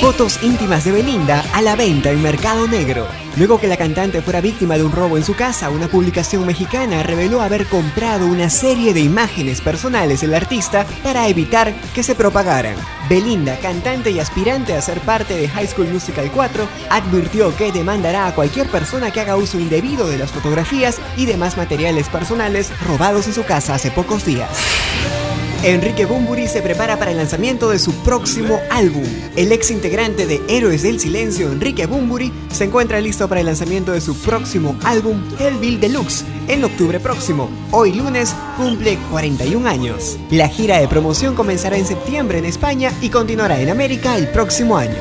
Fotos íntimas de Belinda a la venta en Mercado Negro. Luego que la cantante fuera víctima de un robo en su casa, una publicación mexicana reveló haber comprado una serie de imágenes personales del artista para evitar que se propagaran. Belinda, cantante y aspirante a ser parte de High School Musical 4, advirtió que demandará a cualquier persona que haga uso indebido de las fotografías y demás materiales personales robados en su casa hace pocos días. Enrique Bumburi se prepara para el lanzamiento de su próximo álbum. El ex integrante de Héroes del Silencio, Enrique Bumburi, se encuentra listo para el lanzamiento de su próximo álbum, Hellville Deluxe, en octubre próximo. Hoy lunes cumple 41 años. La gira de promoción comenzará en septiembre en España y continuará en América el próximo año.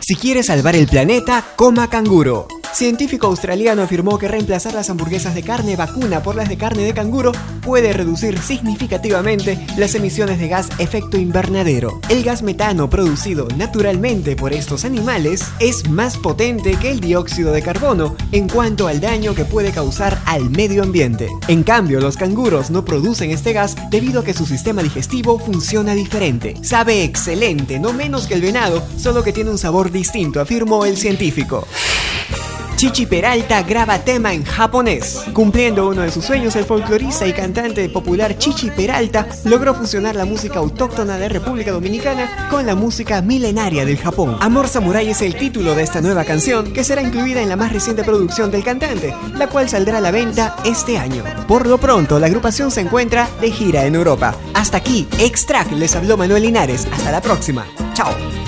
Si quiere salvar el planeta, coma canguro. Científico australiano afirmó que reemplazar las hamburguesas de carne vacuna por las de carne de canguro puede reducir significativamente las emisiones de gas efecto invernadero. El gas metano producido naturalmente por estos animales es más potente que el dióxido de carbono en cuanto al daño que puede causar al medio ambiente. En cambio, los canguros no producen este gas debido a que su sistema digestivo funciona diferente. Sabe excelente, no menos que el venado, solo que tiene un sabor distinto, afirmó el científico. Chichi Peralta graba tema en japonés. Cumpliendo uno de sus sueños, el folclorista y cantante popular Chichi Peralta logró fusionar la música autóctona de República Dominicana con la música milenaria del Japón. Amor Samurai es el título de esta nueva canción que será incluida en la más reciente producción del cantante, la cual saldrá a la venta este año. Por lo pronto, la agrupación se encuentra de gira en Europa. Hasta aquí, Extract les habló Manuel Linares. Hasta la próxima. Chao.